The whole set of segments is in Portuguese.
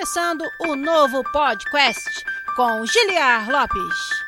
começando o novo podcast com Giliar Lopes.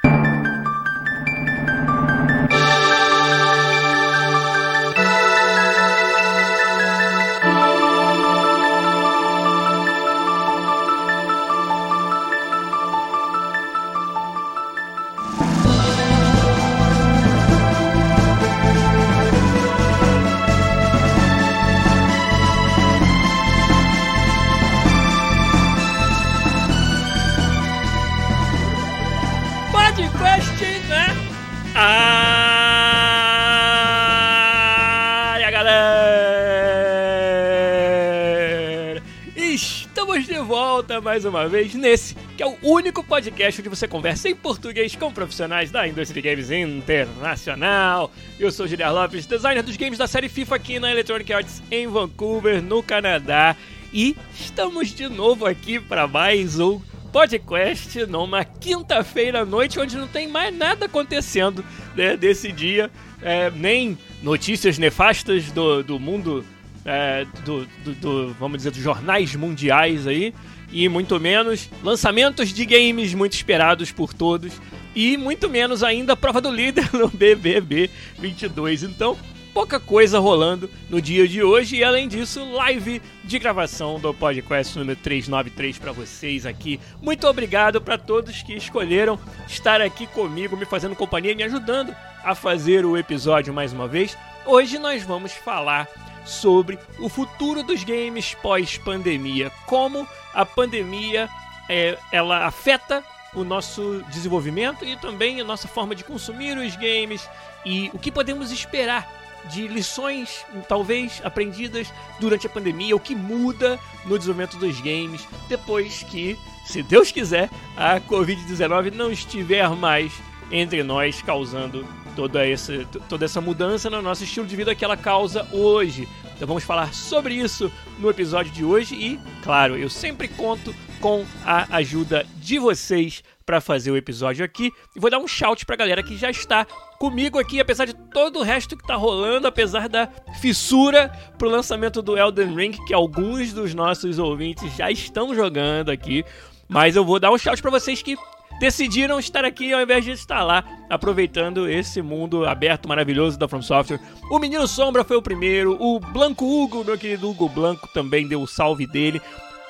Volta mais uma vez nesse, que é o único podcast onde você conversa em português com profissionais da indústria de games internacional. Eu sou Giliar Lopes, designer dos games da série FIFA aqui na Electronic Arts em Vancouver, no Canadá. E estamos de novo aqui para mais um podcast numa quinta-feira à noite, onde não tem mais nada acontecendo né, desse dia, é, nem notícias nefastas do, do mundo, é, do, do, do, vamos dizer, dos jornais mundiais aí, e muito menos lançamentos de games muito esperados por todos, e muito menos ainda a prova do líder no BBB 22. Então, pouca coisa rolando no dia de hoje e além disso, live de gravação do podcast número 393 para vocês aqui. Muito obrigado para todos que escolheram estar aqui comigo, me fazendo companhia, me ajudando a fazer o episódio mais uma vez. Hoje nós vamos falar sobre o futuro dos games pós-pandemia, como a pandemia é, ela afeta o nosso desenvolvimento e também a nossa forma de consumir os games e o que podemos esperar de lições, talvez aprendidas durante a pandemia, o que muda no desenvolvimento dos games depois que, se Deus quiser, a Covid-19 não estiver mais entre nós, causando toda essa, toda essa mudança no nosso estilo de vida que ela causa hoje. Então vamos falar sobre isso no episódio de hoje e, claro, eu sempre conto com a ajuda de vocês para fazer o episódio aqui. E vou dar um shout pra galera que já está comigo aqui, apesar de todo o resto que tá rolando, apesar da fissura pro lançamento do Elden Ring, que alguns dos nossos ouvintes já estão jogando aqui. Mas eu vou dar um shout para vocês que decidiram estar aqui ao invés de estar lá, aproveitando esse mundo aberto maravilhoso da From Software. O Menino Sombra foi o primeiro, o Blanco Hugo, meu querido Hugo Blanco, também deu o salve dele.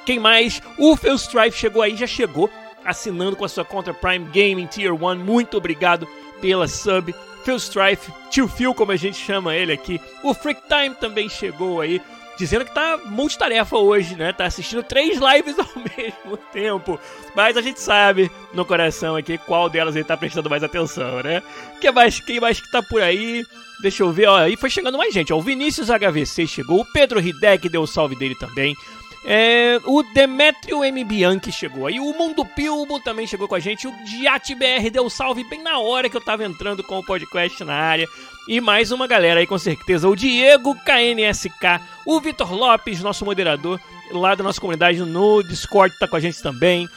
Quem mais? O Phil Strife chegou aí, já chegou assinando com a sua conta Prime Gaming Tier 1. Muito obrigado pela sub. Phil Strife, Tio Phil, como a gente chama ele aqui. O Freak Time também chegou aí, dizendo que tá multitarefa hoje, né? Tá assistindo três lives ao mesmo tempo. Mas a gente sabe no coração aqui qual delas ele tá prestando mais atenção, né? Quem mais, quem mais que tá por aí? Deixa eu ver, ó, aí foi chegando mais gente. Ó, o Vinícius HVC chegou, o Pedro Hidek deu o salve dele também. É, o Demetrio M. Bianchi chegou aí, o Mundo Pilbo também chegou com a gente, o Diat BR deu salve bem na hora que eu tava entrando com o podcast na área. E mais uma galera aí com certeza, o Diego KNSK, o Vitor Lopes, nosso moderador lá da nossa comunidade no Discord, tá com a gente também.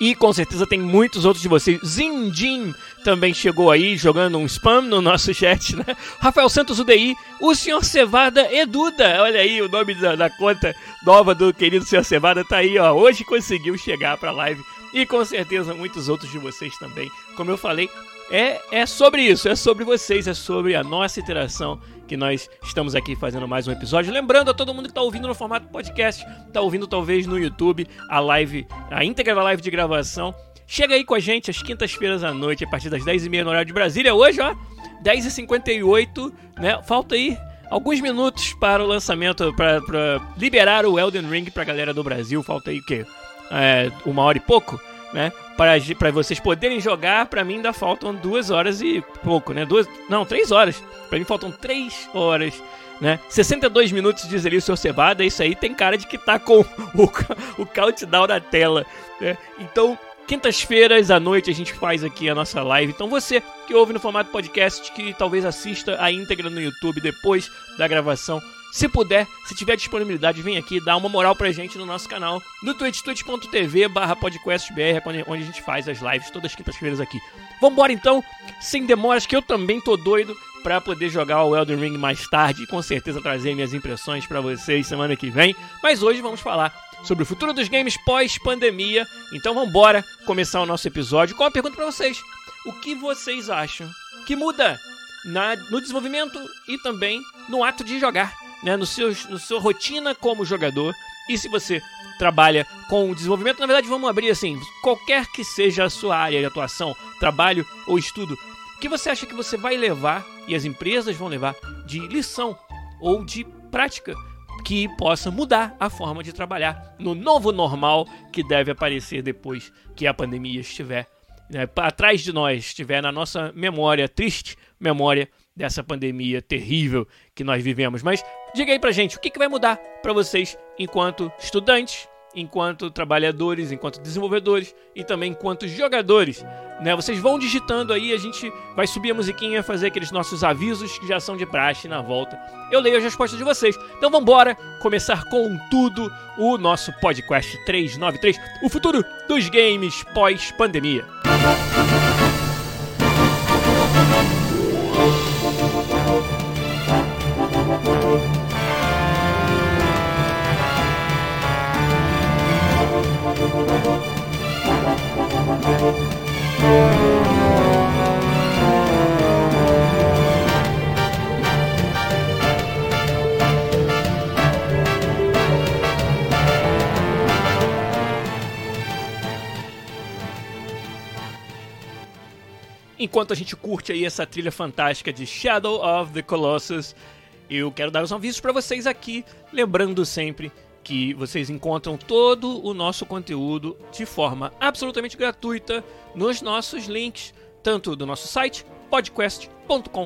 E com certeza tem muitos outros de vocês. Zindim também chegou aí jogando um spam no nosso chat, né? Rafael Santos UDI, o senhor Cevada Eduda. Olha aí o nome da, da conta nova do querido senhor Cevada tá aí, ó. Hoje conseguiu chegar pra live. E com certeza muitos outros de vocês também. Como eu falei, é, é sobre isso, é sobre vocês, é sobre a nossa interação que nós estamos aqui fazendo mais um episódio. Lembrando a todo mundo que está ouvindo no formato podcast, está ouvindo talvez no YouTube a live, a íntegra da live de gravação. Chega aí com a gente às quintas-feiras à noite, a partir das 10h30 no horário de Brasília. Hoje, ó, 10h58, né? Falta aí alguns minutos para o lançamento, para liberar o Elden Ring para a galera do Brasil. Falta aí o quê? É, uma hora e pouco, né? Para vocês poderem jogar, para mim ainda faltam duas horas e pouco, né? Duas, não, três horas. Para mim faltam três horas, né? 62 minutos, diz ali o seu Cebada. Isso aí tem cara de que tá com o, o countdown na tela, né? Então, Quintas-feiras à noite a gente faz aqui a nossa live. Então você que ouve no formato podcast, que talvez assista a íntegra no YouTube depois da gravação, se puder, se tiver disponibilidade, vem aqui dar uma moral pra gente no nosso canal, no twitch, twitch.tv barra podcastbr, é onde a gente faz as lives todas as quintas-feiras aqui. Vambora então, sem demoras, que eu também tô doido para poder jogar o Elden Ring mais tarde e com certeza trazer minhas impressões para vocês semana que vem. Mas hoje vamos falar sobre o futuro dos games pós-pandemia. Então vamos embora começar o nosso episódio com uma pergunta para vocês. O que vocês acham que muda na, no desenvolvimento e também no ato de jogar, né? no, seu, no sua rotina como jogador? E se você trabalha com desenvolvimento, na verdade vamos abrir assim, qualquer que seja a sua área de atuação, trabalho ou estudo, o que você acha que você vai levar e as empresas vão levar de lição ou de prática que possa mudar a forma de trabalhar no novo normal que deve aparecer depois que a pandemia estiver né, atrás de nós, estiver na nossa memória triste, memória dessa pandemia terrível que nós vivemos. Mas diga aí pra gente, o que, que vai mudar para vocês enquanto estudantes, enquanto trabalhadores, enquanto desenvolvedores e também enquanto jogadores. Né? Vocês vão digitando aí, a gente vai subir a musiquinha, fazer aqueles nossos avisos que já são de praxe na volta. Eu leio as respostas de vocês. Então vamos começar com tudo o nosso podcast 393, o futuro dos games pós-pandemia. Enquanto a gente curte aí essa trilha fantástica de Shadow of the Colossus, eu quero dar uns avisos para vocês aqui, lembrando sempre que vocês encontram todo o nosso conteúdo de forma absolutamente gratuita nos nossos links, tanto do nosso site podcast.com.br.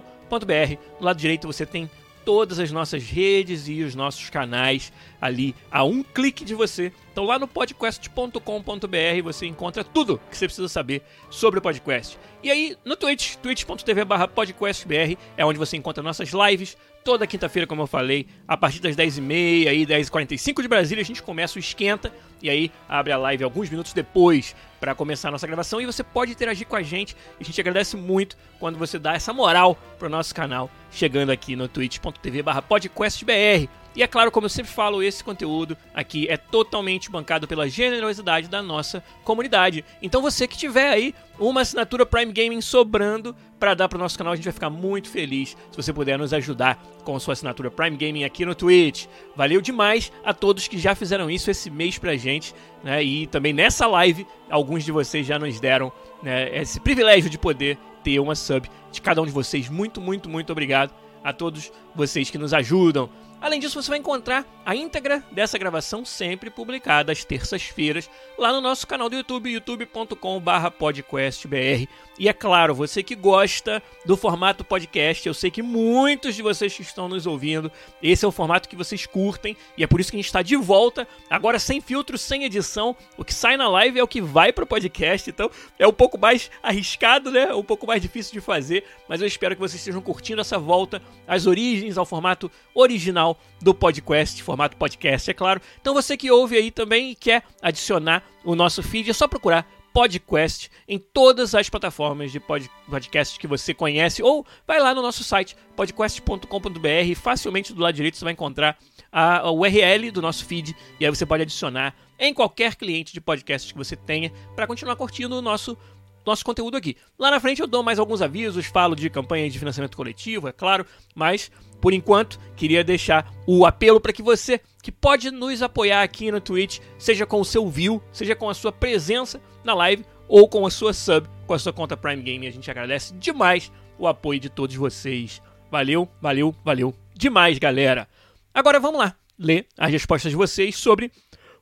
No lado direito você tem todas as nossas redes e os nossos canais ali a um clique de você. Então lá no podcast.com.br você encontra tudo que você precisa saber sobre o podcast. E aí no Twitch, twitch.tv podcastbr é onde você encontra nossas lives, toda quinta-feira, como eu falei, a partir das 10h30 e 10h45 de Brasília, a gente começa o esquenta e aí abre a live alguns minutos depois para começar a nossa gravação e você pode interagir com a gente. A gente agradece muito quando você dá essa moral pro nosso canal, chegando aqui no twitch.tv/podcastbr. E é claro, como eu sempre falo, esse conteúdo aqui é totalmente bancado pela generosidade da nossa comunidade. Então você que tiver aí uma assinatura Prime Gaming sobrando para dar para o nosso canal, a gente vai ficar muito feliz se você puder nos ajudar com sua assinatura Prime Gaming aqui no Twitch. Valeu demais a todos que já fizeram isso esse mês pra gente, né? E também nessa live, alguns de vocês já nos deram né, esse privilégio de poder ter uma sub de cada um de vocês. Muito, muito, muito obrigado a todos vocês que nos ajudam. Além disso, você vai encontrar a íntegra dessa gravação sempre publicada às terças-feiras lá no nosso canal do YouTube, youtube.com/podcastbr. E é claro, você que gosta do formato podcast, eu sei que muitos de vocês que estão nos ouvindo, esse é o formato que vocês curtem e é por isso que a gente está de volta, agora sem filtro, sem edição. O que sai na live é o que vai para o podcast, então é um pouco mais arriscado, né? Um pouco mais difícil de fazer, mas eu espero que vocês estejam curtindo essa volta às origens, ao formato original do podcast, formato podcast, é claro. Então você que ouve aí também e quer adicionar o nosso feed, é só procurar podcast em todas as plataformas de podcast que você conhece ou vai lá no nosso site podcast.com.br, facilmente do lado direito você vai encontrar a, URL do nosso feed e aí você pode adicionar em qualquer cliente de podcast que você tenha para continuar curtindo o nosso nosso conteúdo aqui. Lá na frente eu dou mais alguns avisos, falo de campanha de financiamento coletivo, é claro, mas por enquanto queria deixar o apelo para que você que pode nos apoiar aqui no Twitch, seja com o seu view, seja com a sua presença na live ou com a sua sub, com a sua conta Prime Game. A gente agradece demais o apoio de todos vocês. Valeu, valeu, valeu demais, galera. Agora vamos lá ler as respostas de vocês sobre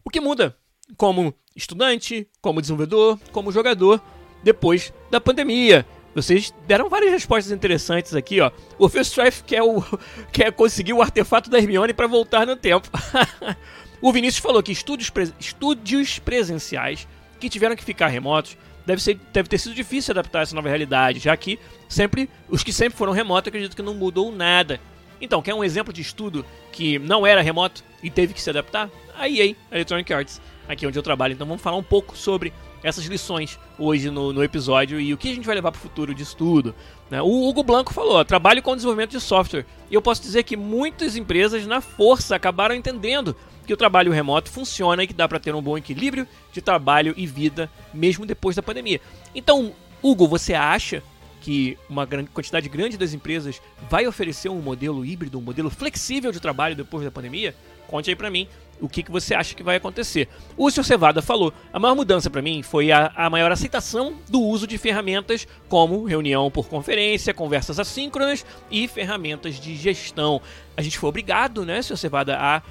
o que muda como estudante, como desenvolvedor, como jogador depois da pandemia. Vocês deram várias respostas interessantes aqui, ó. O Phil Strife quer, quer conseguir o artefato da Hermione para voltar no tempo. o Vinícius falou que estúdios, estúdios presenciais que tiveram que ficar remotos deve, ser, deve ter sido difícil adaptar essa nova realidade, já que sempre os que sempre foram remotos acredito que não mudou nada. Então, quer um exemplo de estudo que não era remoto e teve que se adaptar? A EA, Electronic Arts, aqui onde eu trabalho. Então vamos falar um pouco sobre essas lições hoje no, no episódio e o que a gente vai levar para o futuro disso tudo. Né? O Hugo Blanco falou: trabalho com desenvolvimento de software. E eu posso dizer que muitas empresas, na força, acabaram entendendo que o trabalho remoto funciona e que dá para ter um bom equilíbrio de trabalho e vida mesmo depois da pandemia. Então, Hugo, você acha que uma quantidade grande das empresas vai oferecer um modelo híbrido, um modelo flexível de trabalho depois da pandemia? Conte aí para mim o que, que você acha que vai acontecer. O Sr. Cevada falou: a maior mudança para mim foi a, a maior aceitação do uso de ferramentas como reunião por conferência, conversas assíncronas e ferramentas de gestão. A gente foi obrigado, né, Sr. Cevada, a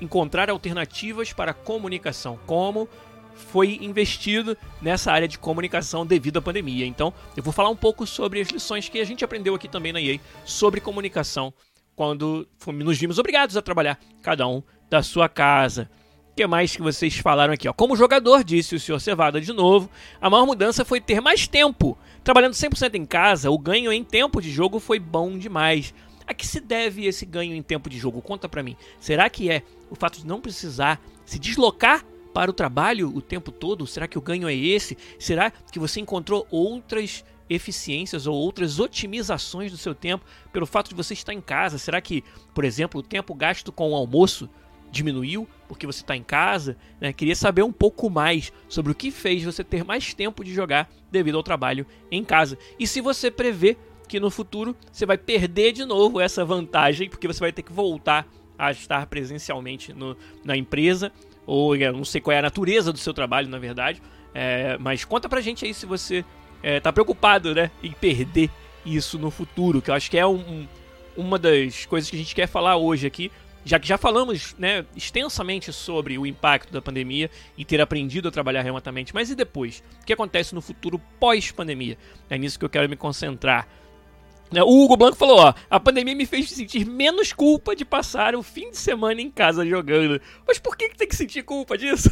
encontrar alternativas para comunicação, como foi investido nessa área de comunicação devido à pandemia. Então, eu vou falar um pouco sobre as lições que a gente aprendeu aqui também na EA sobre comunicação quando nos vimos obrigados a trabalhar cada um da sua casa. O que mais que vocês falaram aqui? Ó? Como jogador, disse o Sr. Cevada de novo, a maior mudança foi ter mais tempo. Trabalhando 100% em casa, o ganho em tempo de jogo foi bom demais. A que se deve esse ganho em tempo de jogo? Conta pra mim. Será que é o fato de não precisar se deslocar para o trabalho o tempo todo? Será que o ganho é esse? Será que você encontrou outras eficiências ou outras otimizações do seu tempo pelo fato de você estar em casa? Será que, por exemplo, o tempo gasto com o almoço diminuiu porque você está em casa? Né? Queria saber um pouco mais sobre o que fez você ter mais tempo de jogar devido ao trabalho em casa. E se você prevê que no futuro você vai perder de novo essa vantagem, porque você vai ter que voltar a estar presencialmente no, na empresa ou eu não sei qual é a natureza do seu trabalho, na verdade. É, mas conta pra gente aí se você é, tá preocupado, né, em perder isso no futuro, que eu acho que é um, uma das coisas que a gente quer falar hoje aqui, já que já falamos né, extensamente sobre o impacto da pandemia e ter aprendido a trabalhar remotamente, mas e depois? O que acontece no futuro pós-pandemia? É nisso que eu quero me concentrar. Né, o Hugo Blanco falou, ó, a pandemia me fez sentir menos culpa de passar o fim de semana em casa jogando. Mas por que, que tem que sentir culpa disso?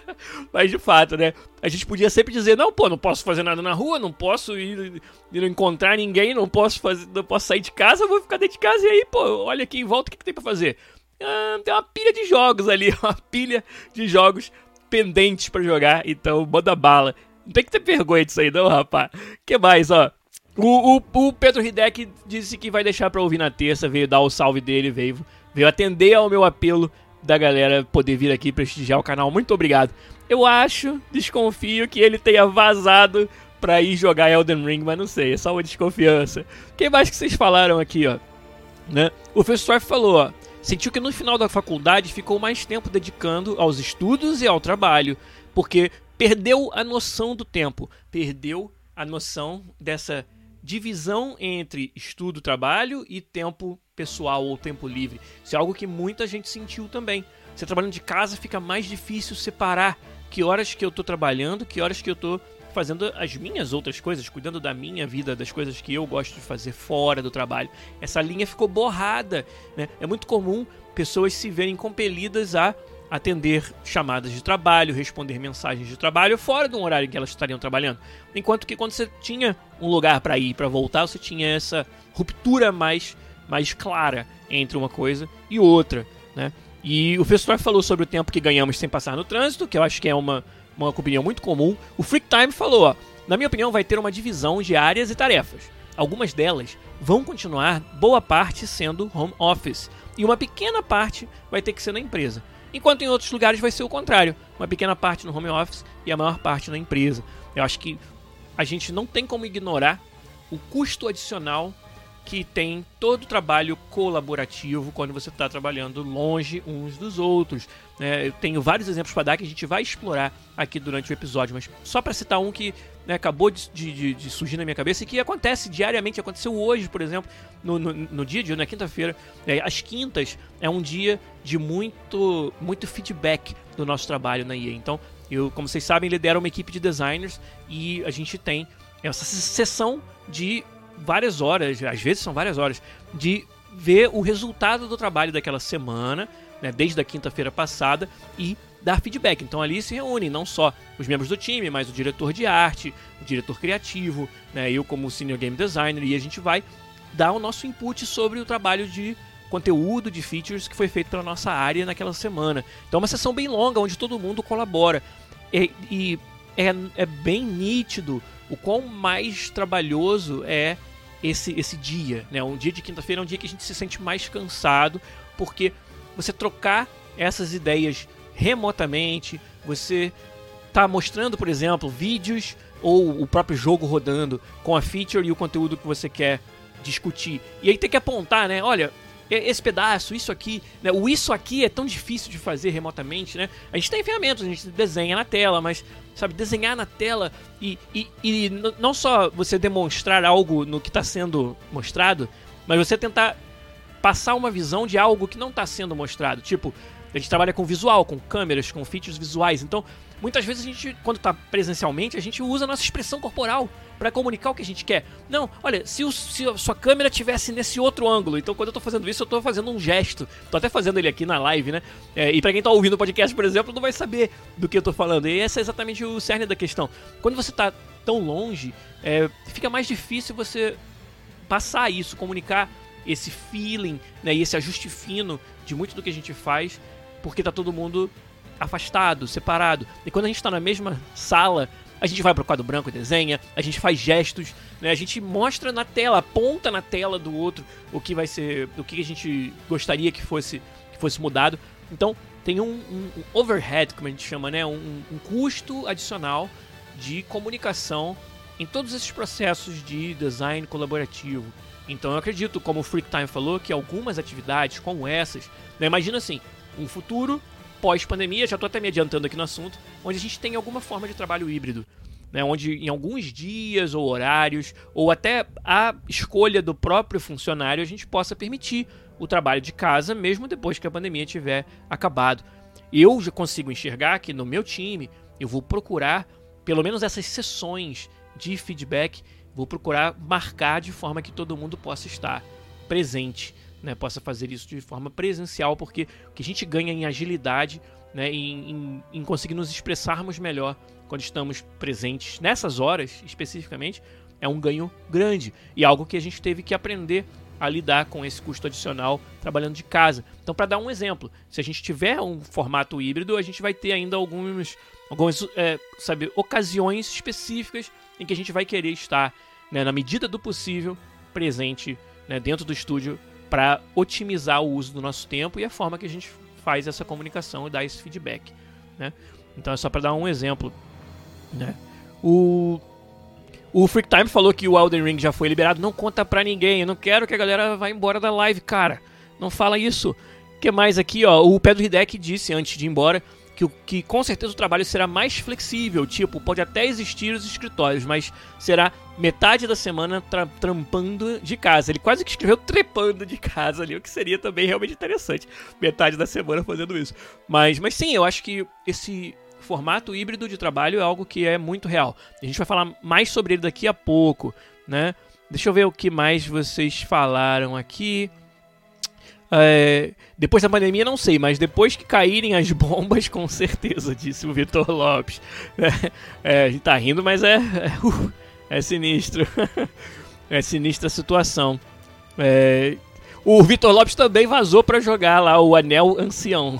Mas de fato, né? A gente podia sempre dizer, não, pô, não posso fazer nada na rua, não posso ir, ir encontrar ninguém, não posso fazer, não posso sair de casa, vou ficar dentro de casa e aí, pô, olha aqui em volta, o que, que tem pra fazer? Ah, tem uma pilha de jogos ali, uma pilha de jogos pendentes para jogar, então manda bala. Não tem que ter vergonha disso aí não, rapaz. que mais, ó? O, o, o Pedro Hidek disse que vai deixar pra ouvir na terça, veio dar o salve dele, veio, veio atender ao meu apelo da galera poder vir aqui prestigiar o canal. Muito obrigado. Eu acho, desconfio que ele tenha vazado pra ir jogar Elden Ring, mas não sei, é só uma desconfiança. O que mais que vocês falaram aqui, ó? Né? O professor falou, ó, sentiu que no final da faculdade ficou mais tempo dedicando aos estudos e ao trabalho, porque perdeu a noção do tempo, perdeu a noção dessa divisão entre estudo, trabalho e tempo pessoal ou tempo livre. Isso é algo que muita gente sentiu também. Você trabalhando de casa fica mais difícil separar que horas que eu estou trabalhando, que horas que eu estou fazendo as minhas outras coisas, cuidando da minha vida, das coisas que eu gosto de fazer fora do trabalho. Essa linha ficou borrada. Né? É muito comum pessoas se verem compelidas a atender chamadas de trabalho, responder mensagens de trabalho fora do horário em que elas estariam trabalhando. Enquanto que quando você tinha um lugar para ir, para voltar, você tinha essa ruptura mais mais clara entre uma coisa e outra, né? E o Festor falou sobre o tempo que ganhamos sem passar no trânsito, que eu acho que é uma, uma opinião muito comum. O Freak Time falou, ó, na minha opinião vai ter uma divisão de áreas e tarefas. Algumas delas vão continuar, boa parte sendo home office, e uma pequena parte vai ter que ser na empresa enquanto em outros lugares vai ser o contrário, uma pequena parte no home office e a maior parte na empresa. Eu acho que a gente não tem como ignorar o custo adicional que tem todo o trabalho colaborativo quando você está trabalhando longe uns dos outros. É, eu tenho vários exemplos para dar que a gente vai explorar aqui durante o episódio, mas só para citar um que né, acabou de, de, de, surgir na minha cabeça e que acontece diariamente, aconteceu hoje, por exemplo, no, no, no dia de hoje, na quinta-feira. É, as quintas é um dia de muito, muito feedback do nosso trabalho na EA. Então, eu, como vocês sabem, lidero uma equipe de designers e a gente tem essa sessão de várias horas, às vezes são várias horas, de ver o resultado do trabalho daquela semana, né, desde a quinta-feira passada, e dar feedback. Então ali se reúnem não só os membros do time, mas o diretor de arte, o diretor criativo, né, eu como senior game designer, e a gente vai dar o nosso input sobre o trabalho de conteúdo, de features que foi feito pela nossa área naquela semana. Então é uma sessão bem longa, onde todo mundo colabora. E, e é, é bem nítido o quão mais trabalhoso é esse, esse dia. Né? Um dia de quinta-feira é um dia que a gente se sente mais cansado, porque você trocar essas ideias remotamente, você está mostrando, por exemplo, vídeos ou o próprio jogo rodando com a feature e o conteúdo que você quer discutir. E aí tem que apontar, né? Olha, esse pedaço, isso aqui, né? O isso aqui é tão difícil de fazer remotamente, né? A gente tem ferramentas, a gente desenha na tela, mas, sabe, desenhar na tela e, e, e não só você demonstrar algo no que está sendo mostrado, mas você tentar passar uma visão de algo que não está sendo mostrado. Tipo, a gente trabalha com visual, com câmeras, com features visuais, então Muitas vezes a gente, quando está presencialmente, a gente usa a nossa expressão corporal para comunicar o que a gente quer. Não, olha, se, o, se a sua câmera tivesse nesse outro ângulo, então quando eu estou fazendo isso, eu estou fazendo um gesto. Tô até fazendo ele aqui na live, né? É, e para quem está ouvindo o podcast, por exemplo, não vai saber do que eu estou falando. E esse é exatamente o cerne da questão. Quando você está tão longe, é, fica mais difícil você passar isso, comunicar esse feeling né, e esse ajuste fino de muito do que a gente faz, porque tá todo mundo afastado, separado. E quando a gente está na mesma sala, a gente vai para o quadro branco e desenha, a gente faz gestos, né? A gente mostra na tela, aponta na tela do outro o que vai ser, o que a gente gostaria que fosse, que fosse mudado. Então tem um, um, um overhead, como a gente chama, né? Um, um custo adicional de comunicação em todos esses processos de design colaborativo. Então eu acredito, como o Freak Time falou, que algumas atividades como essas, né? imagina assim, um futuro pós-pandemia, já estou até me adiantando aqui no assunto, onde a gente tem alguma forma de trabalho híbrido. Né, onde em alguns dias ou horários, ou até a escolha do próprio funcionário, a gente possa permitir o trabalho de casa, mesmo depois que a pandemia tiver acabado. Eu já consigo enxergar que no meu time eu vou procurar pelo menos essas sessões de feedback, vou procurar marcar de forma que todo mundo possa estar presente né, possa fazer isso de forma presencial, porque o que a gente ganha em agilidade, né, em, em, em conseguir nos expressarmos melhor quando estamos presentes nessas horas especificamente, é um ganho grande e algo que a gente teve que aprender a lidar com esse custo adicional trabalhando de casa. Então, para dar um exemplo, se a gente tiver um formato híbrido, a gente vai ter ainda alguns, algumas é, sabe, ocasiões específicas em que a gente vai querer estar, né, na medida do possível, presente né, dentro do estúdio para otimizar o uso do nosso tempo e a forma que a gente faz essa comunicação e dar esse feedback. Né? Então é só para dar um exemplo. Né? O, o Freak Time falou que o Elden Ring já foi liberado. Não conta pra ninguém. Eu não quero que a galera vá embora da live, cara. Não fala isso. O que mais aqui, ó? O Pedro Hidek disse antes de ir embora que, que com certeza o trabalho será mais flexível, tipo, pode até existir os escritórios, mas será metade da semana tra trampando de casa. Ele quase que escreveu trepando de casa ali, o que seria também realmente interessante. Metade da semana fazendo isso. Mas, mas sim, eu acho que esse formato híbrido de trabalho é algo que é muito real. A gente vai falar mais sobre ele daqui a pouco, né? Deixa eu ver o que mais vocês falaram aqui. É, depois da pandemia, não sei, mas depois que caírem as bombas, com certeza, disse o Vitor Lopes. É, é, a gente tá rindo, mas é, é, uh, é sinistro. é sinistra a situação. É, o Vitor Lopes também vazou para jogar lá o Anel Ancião,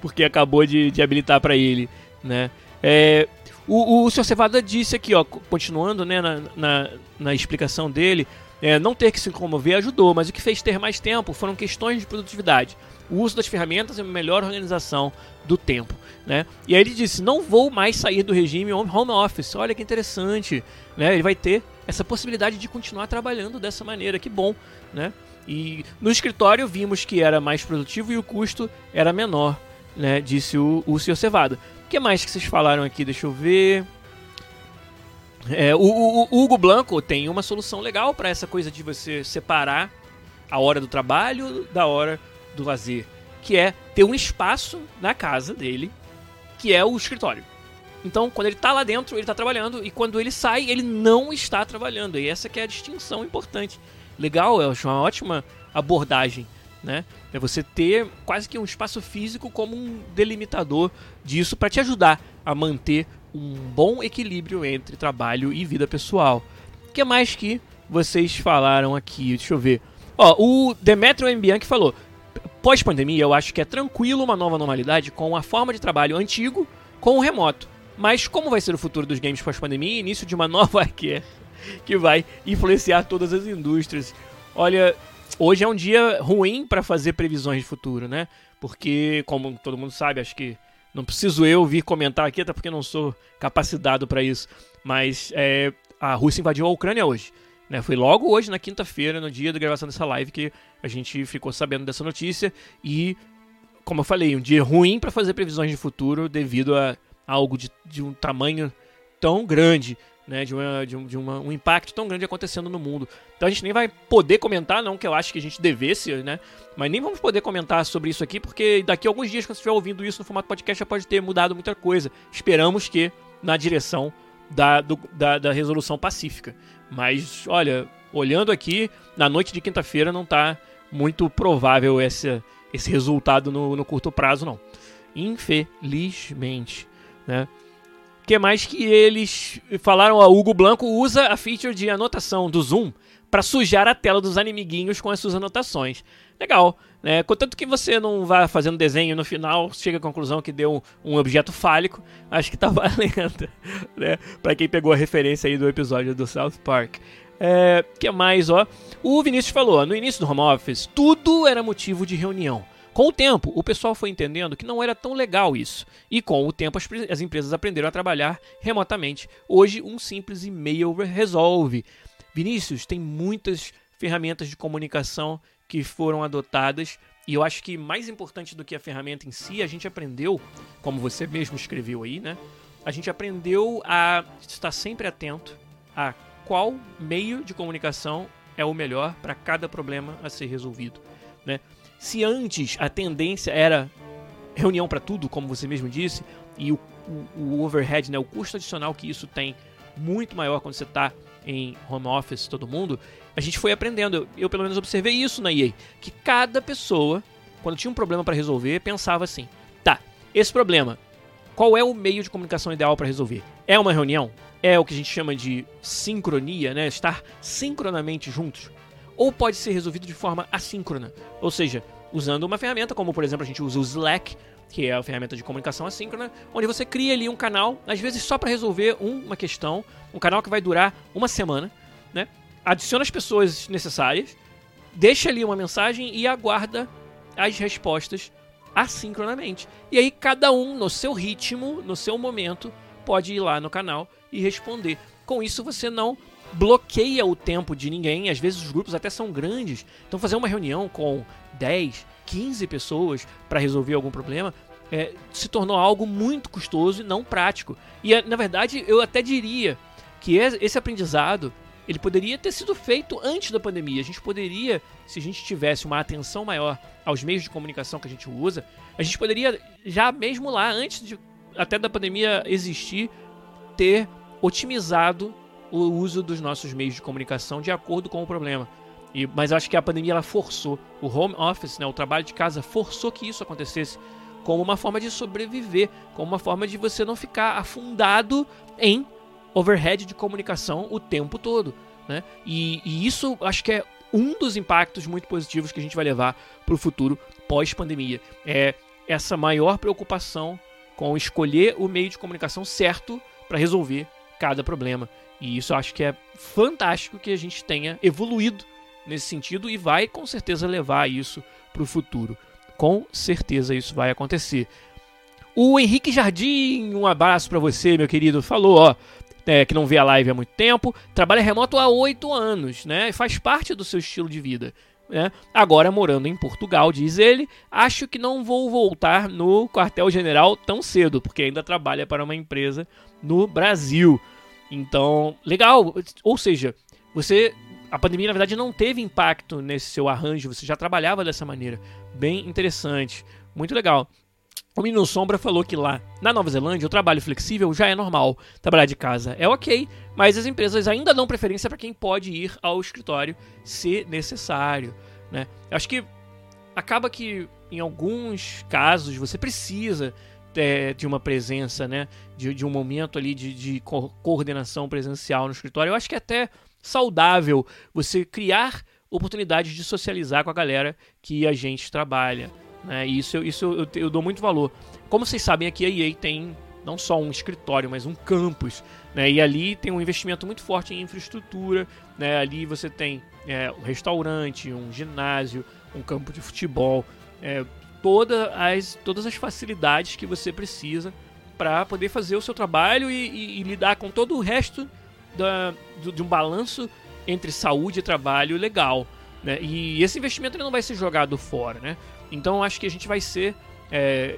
porque acabou de, de habilitar para ele, né? É, o, o Sr. Cevada disse aqui, ó, continuando né, na, na, na explicação dele, é, não ter que se comover ajudou, mas o que fez ter mais tempo foram questões de produtividade, o uso das ferramentas e a melhor organização do tempo. Né? E aí ele disse: não vou mais sair do regime home office. Olha que interessante. Né? Ele vai ter essa possibilidade de continuar trabalhando dessa maneira. Que bom. Né? E no escritório vimos que era mais produtivo e o custo era menor, né? disse o, o Sr. Cevada. O que mais que vocês falaram aqui? Deixa eu ver. É, o, o, o, Hugo Blanco tem uma solução legal para essa coisa de você separar a hora do trabalho da hora do lazer, que é ter um espaço na casa dele, que é o escritório. Então, quando ele está lá dentro, ele está trabalhando, e quando ele sai, ele não está trabalhando. E essa que é a distinção importante. Legal, é uma ótima abordagem, né? É você ter quase que um espaço físico como um delimitador disso para te ajudar a manter um bom equilíbrio entre trabalho e vida pessoal. O que mais que vocês falaram aqui? Deixa eu ver. Ó, o Demetrio Mbianchi falou: pós-pandemia, eu acho que é tranquilo uma nova normalidade com a forma de trabalho antigo com o remoto. Mas como vai ser o futuro dos games pós-pandemia e início de uma nova era que vai influenciar todas as indústrias? Olha, hoje é um dia ruim para fazer previsões de futuro, né? Porque, como todo mundo sabe, acho que não preciso eu vir comentar aqui, até porque não sou capacitado para isso. Mas é, a Rússia invadiu a Ucrânia hoje. Né? Foi logo hoje, na quinta-feira, no dia da gravação dessa live, que a gente ficou sabendo dessa notícia. E, como eu falei, um dia ruim para fazer previsões de futuro devido a algo de, de um tamanho tão grande né, de, uma, de, um, de uma, um impacto tão grande acontecendo no mundo. Então a gente nem vai poder comentar, não que eu acho que a gente devesse, né? Mas nem vamos poder comentar sobre isso aqui, porque daqui a alguns dias, quando você estiver ouvindo isso no formato podcast, já pode ter mudado muita coisa. Esperamos que na direção da, do, da, da resolução pacífica. Mas, olha, olhando aqui, na noite de quinta-feira não está muito provável esse, esse resultado no, no curto prazo, não. Infelizmente, né? Que mais que eles falaram? O Hugo Blanco usa a feature de anotação do Zoom para sujar a tela dos animiguinhos com as suas anotações. Legal, né? Contanto que você não vá fazendo desenho no final chega à conclusão que deu um, um objeto fálico, acho que tá valendo, né? Para quem pegou a referência aí do episódio do South Park. É, que mais, ó? O Vinícius falou, no início do home office, tudo era motivo de reunião. Com o tempo, o pessoal foi entendendo que não era tão legal isso. E com o tempo, as, as empresas aprenderam a trabalhar remotamente. Hoje, um simples e-mail resolve. Vinícius, tem muitas ferramentas de comunicação que foram adotadas. E eu acho que mais importante do que a ferramenta em si, a gente aprendeu, como você mesmo escreveu aí, né? A gente aprendeu a estar sempre atento a qual meio de comunicação é o melhor para cada problema a ser resolvido, né? Se antes a tendência era reunião para tudo, como você mesmo disse, e o, o, o, overhead, né, o custo adicional que isso tem, muito maior quando você está em home office, todo mundo, a gente foi aprendendo. Eu, eu, pelo menos observei isso na EA, que cada pessoa, quando tinha um problema para resolver, pensava assim: tá, esse problema, qual é o meio de comunicação ideal para resolver? É uma reunião? É o que a gente chama de sincronia, né? Estar sincronamente juntos? Ou pode ser resolvido de forma assíncrona, ou seja, usando uma ferramenta como, por exemplo, a gente usa o Slack, que é a ferramenta de comunicação assíncrona, onde você cria ali um canal, às vezes só para resolver uma questão, um canal que vai durar uma semana, né? Adiciona as pessoas necessárias, deixa ali uma mensagem e aguarda as respostas assincronamente. E aí cada um no seu ritmo, no seu momento, pode ir lá no canal e responder. Com isso você não bloqueia o tempo de ninguém. Às vezes os grupos até são grandes. Então fazer uma reunião com 10, 15 pessoas para resolver algum problema é, se tornou algo muito custoso e não prático. E na verdade eu até diria que esse aprendizado ele poderia ter sido feito antes da pandemia. A gente poderia, se a gente tivesse uma atenção maior aos meios de comunicação que a gente usa, a gente poderia já mesmo lá antes de até da pandemia existir ter otimizado o uso dos nossos meios de comunicação de acordo com o problema. E, mas acho que a pandemia ela forçou, o home office, né, o trabalho de casa, forçou que isso acontecesse como uma forma de sobreviver, como uma forma de você não ficar afundado em overhead de comunicação o tempo todo. Né? E, e isso acho que é um dos impactos muito positivos que a gente vai levar para o futuro pós-pandemia. É essa maior preocupação com escolher o meio de comunicação certo para resolver cada problema. E isso eu acho que é fantástico que a gente tenha evoluído nesse sentido e vai com certeza levar isso para o futuro. Com certeza isso vai acontecer. O Henrique Jardim, um abraço para você, meu querido. Falou, ó, é, que não vê a live há muito tempo, trabalha remoto há oito anos, né? Faz parte do seu estilo de vida. Né? Agora morando em Portugal, diz ele, acho que não vou voltar no quartel-general tão cedo, porque ainda trabalha para uma empresa no Brasil. Então, legal. Ou seja, você. A pandemia, na verdade, não teve impacto nesse seu arranjo, você já trabalhava dessa maneira. Bem interessante. Muito legal. O Menino Sombra falou que lá na Nova Zelândia o trabalho flexível já é normal. Trabalhar de casa é ok, mas as empresas ainda dão preferência para quem pode ir ao escritório se necessário. Né? Eu acho que acaba que em alguns casos você precisa é, de uma presença, né? De, de um momento ali de, de co coordenação presencial no escritório. Eu acho que é até saudável você criar oportunidades de socializar com a galera que a gente trabalha. Né? E isso, isso eu, eu dou muito valor. Como vocês sabem, aqui a EA tem não só um escritório, mas um campus. Né? E ali tem um investimento muito forte em infraestrutura. Né? Ali você tem é, um restaurante, um ginásio, um campo de futebol, é, toda as, todas as facilidades que você precisa para poder fazer o seu trabalho e, e, e lidar com todo o resto da, do, de um balanço entre saúde e trabalho legal. Né? E esse investimento não vai ser jogado fora. Né? Então acho que a gente vai ser é,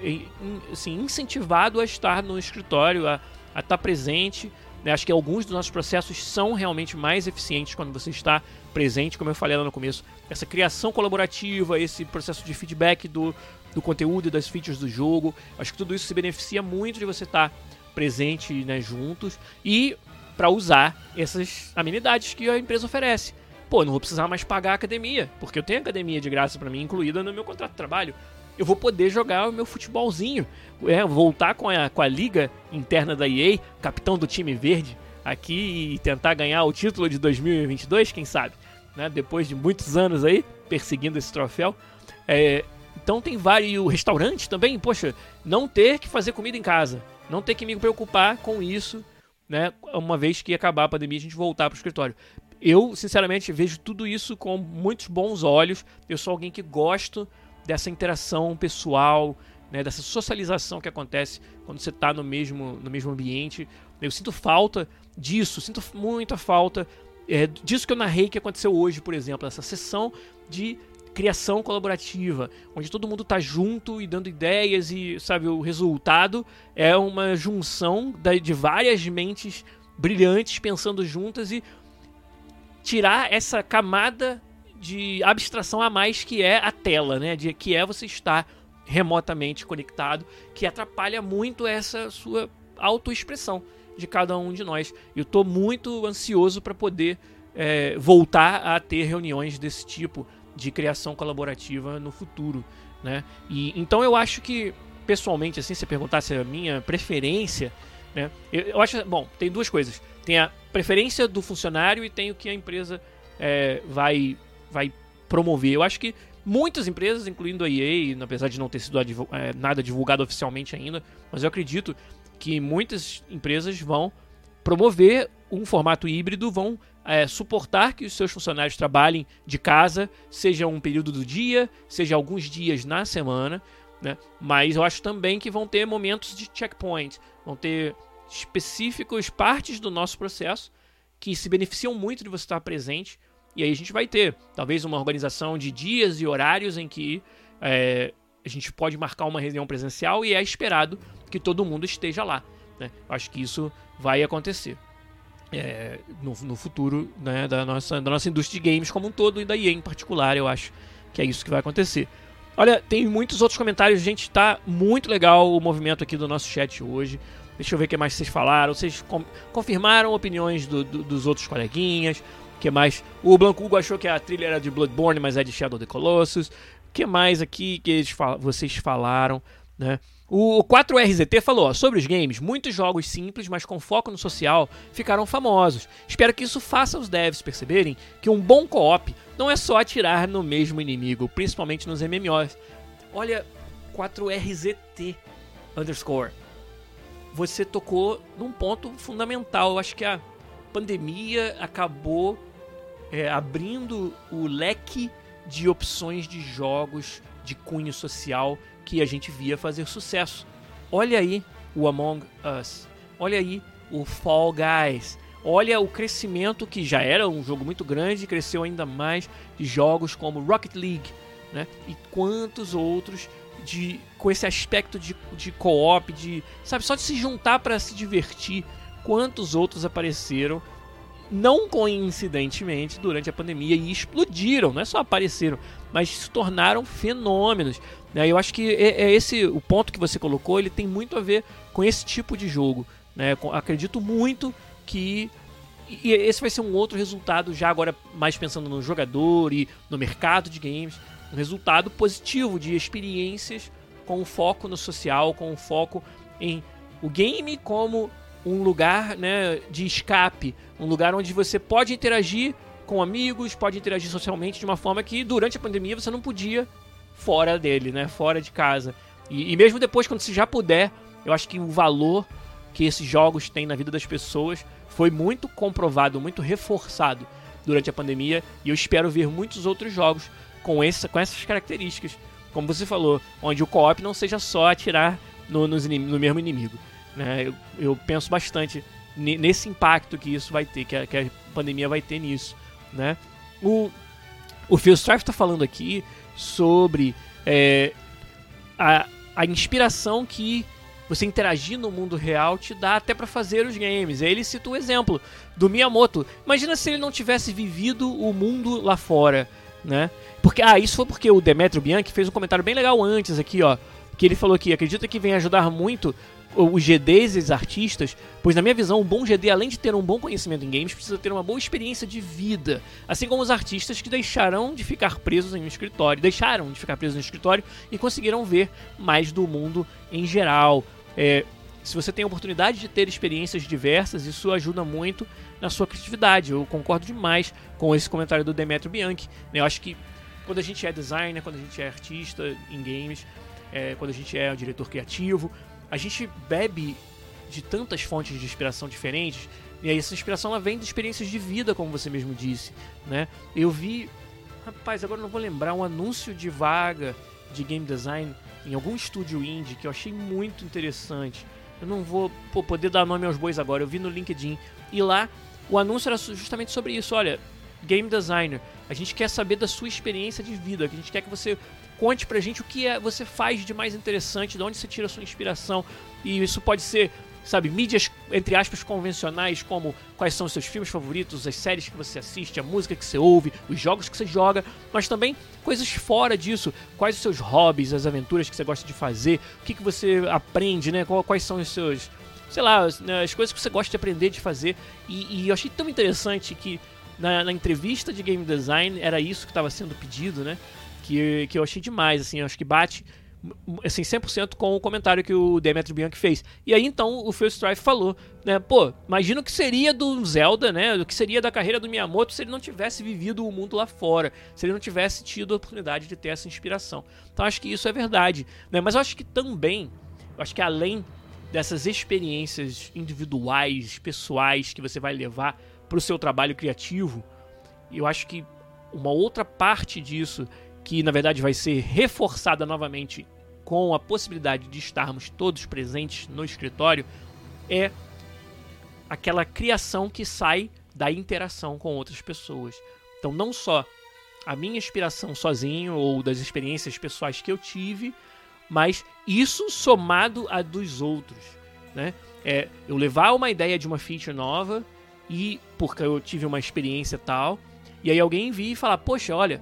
assim, incentivado a estar no escritório, a, estar presente. Né? Acho que alguns dos nossos processos são realmente mais eficientes quando você está presente, como eu falei lá no começo. Essa criação colaborativa, esse processo de feedback do, do conteúdo e das features do jogo. Acho que tudo isso se beneficia muito de você estar presente né, juntos e para usar essas amenidades que a empresa oferece. Pô, não vou precisar mais pagar a academia, porque eu tenho academia de graça para mim incluída no meu contrato de trabalho eu vou poder jogar o meu futebolzinho, é, voltar com a, com a liga interna da EA, capitão do time verde, aqui e tentar ganhar o título de 2022, quem sabe, né? Depois de muitos anos aí perseguindo esse troféu. É, então tem vários restaurantes também, poxa, não ter que fazer comida em casa, não ter que me preocupar com isso, né? Uma vez que acabar a pandemia, a gente voltar para o escritório. Eu, sinceramente, vejo tudo isso com muitos bons olhos. Eu sou alguém que gosto dessa interação pessoal, né, dessa socialização que acontece quando você está no mesmo, no mesmo ambiente. Eu sinto falta disso, sinto muita falta é, disso que eu narrei que aconteceu hoje, por exemplo, essa sessão de criação colaborativa, onde todo mundo está junto e dando ideias e, sabe, o resultado é uma junção de várias mentes brilhantes pensando juntas e tirar essa camada de abstração a mais que é a tela, né? De que é você estar remotamente conectado, que atrapalha muito essa sua autoexpressão de cada um de nós. Eu estou muito ansioso para poder é, voltar a ter reuniões desse tipo de criação colaborativa no futuro, né? E então eu acho que pessoalmente, assim, se perguntasse a minha preferência, né? Eu, eu acho, bom, tem duas coisas. Tem a preferência do funcionário e tem o que a empresa é, vai vai promover. Eu acho que muitas empresas, incluindo a EA, apesar de não ter sido é, nada divulgado oficialmente ainda, mas eu acredito que muitas empresas vão promover um formato híbrido, vão é, suportar que os seus funcionários trabalhem de casa, seja um período do dia, seja alguns dias na semana, né? Mas eu acho também que vão ter momentos de checkpoint, vão ter específicos partes do nosso processo que se beneficiam muito de você estar presente e aí a gente vai ter talvez uma organização de dias e horários em que é, a gente pode marcar uma reunião presencial e é esperado que todo mundo esteja lá. Né? Acho que isso vai acontecer. É, no, no, futuro né, da, nossa, da nossa indústria de games como um todo e da EA em particular, eu acho que é isso que vai acontecer. Olha, tem muitos outros comentários, gente, tá muito legal o movimento aqui do nosso chat hoje. Deixa eu ver o que mais vocês falaram. Vocês confirmaram opiniões do, do, dos outros coleguinhas que mais? O Blanco Hugo achou que a trilha era de Bloodborne, mas é de Shadow of the Colossus. que mais aqui que fal vocês falaram, né? O 4RZT falou, ó, sobre os games, muitos jogos simples, mas com foco no social, ficaram famosos. Espero que isso faça os devs perceberem que um bom co-op não é só atirar no mesmo inimigo, principalmente nos MMOs. Olha, 4RZT underscore. Você tocou num ponto fundamental. Eu acho que a pandemia acabou é, abrindo o leque de opções de jogos de cunho social que a gente via fazer sucesso. Olha aí o Among Us, olha aí o Fall Guys, olha o crescimento que já era um jogo muito grande, cresceu ainda mais de jogos como Rocket League, né? E quantos outros de com esse aspecto de, de co-op, de sabe só de se juntar para se divertir. Quantos outros apareceram não coincidentemente, durante a pandemia e explodiram, não é só apareceram, mas se tornaram fenômenos. Né? Eu acho que é, é, esse o ponto que você colocou, ele tem muito a ver com esse tipo de jogo. Né? Acredito muito que e esse vai ser um outro resultado, já agora mais pensando no jogador e no mercado de games, um resultado positivo de experiências com foco no social, com foco em o game como um lugar né, de escape, um lugar onde você pode interagir com amigos, pode interagir socialmente de uma forma que durante a pandemia você não podia fora dele, né, fora de casa. E, e mesmo depois, quando você já puder, eu acho que o valor que esses jogos têm na vida das pessoas foi muito comprovado, muito reforçado durante a pandemia e eu espero ver muitos outros jogos com, essa, com essas características, como você falou, onde o co-op não seja só atirar no, no, no mesmo inimigo. Né? Eu, eu, penso bastante nesse impacto que isso vai ter, que a, que a pandemia vai ter nisso. Né? O, o Phil Strife está falando aqui sobre é, a, a inspiração que você interagir no mundo real te dá até para fazer os games. Aí ele cita o exemplo do Miyamoto. Imagina se ele não tivesse vivido o mundo lá fora, né? Porque ah, isso foi porque o Demetrio Bianchi fez um comentário bem legal antes aqui, ó, que ele falou que acredita que vem ajudar muito os GDs e os artistas, pois na minha visão, um bom GD, além de ter um bom conhecimento em games, precisa ter uma boa experiência de vida. Assim como os artistas que deixaram de ficar presos em um escritório, deixaram de ficar presos no escritório e conseguiram ver mais do mundo em geral. É, se você tem a oportunidade de ter experiências diversas, isso ajuda muito na sua criatividade. Eu concordo demais com esse comentário do Demetrio Bianchi. Eu acho que quando a gente é designer, quando a gente é artista em games, é, quando a gente é um diretor criativo, a gente bebe de tantas fontes de inspiração diferentes, e aí essa inspiração ela vem de experiências de vida, como você mesmo disse, né? Eu vi, rapaz, agora não vou lembrar um anúncio de vaga de game design em algum estúdio indie que eu achei muito interessante. Eu não vou pô, poder dar nome aos bois agora, eu vi no LinkedIn e lá o anúncio era justamente sobre isso, olha, game designer, a gente quer saber da sua experiência de vida, a gente quer que você Conte pra gente o que é, você faz de mais interessante, de onde você tira a sua inspiração. E isso pode ser, sabe, mídias, entre aspas, convencionais, como quais são os seus filmes favoritos, as séries que você assiste, a música que você ouve, os jogos que você joga, mas também coisas fora disso. Quais os seus hobbies, as aventuras que você gosta de fazer, o que, que você aprende, né? Quais são os seus. Sei lá, né, as coisas que você gosta de aprender de fazer. E, e eu achei tão interessante que na, na entrevista de game design era isso que estava sendo pedido, né? Que, que eu achei demais, assim, acho que bate assim, 100% com o comentário que o Demetri Bianchi fez. E aí então o Phil Strife falou, né, pô, imagina o que seria do Zelda, né, o que seria da carreira do Miyamoto se ele não tivesse vivido o mundo lá fora, se ele não tivesse tido a oportunidade de ter essa inspiração. Então acho que isso é verdade, né, mas eu acho que também, eu acho que além dessas experiências individuais, pessoais que você vai levar para o seu trabalho criativo, eu acho que uma outra parte disso que na verdade vai ser reforçada novamente com a possibilidade de estarmos todos presentes no escritório, é aquela criação que sai da interação com outras pessoas. Então, não só a minha inspiração sozinho ou das experiências pessoais que eu tive, mas isso somado a dos outros, né? É eu levar uma ideia de uma feature nova e porque eu tive uma experiência tal, e aí alguém vir e falar: "Poxa, olha,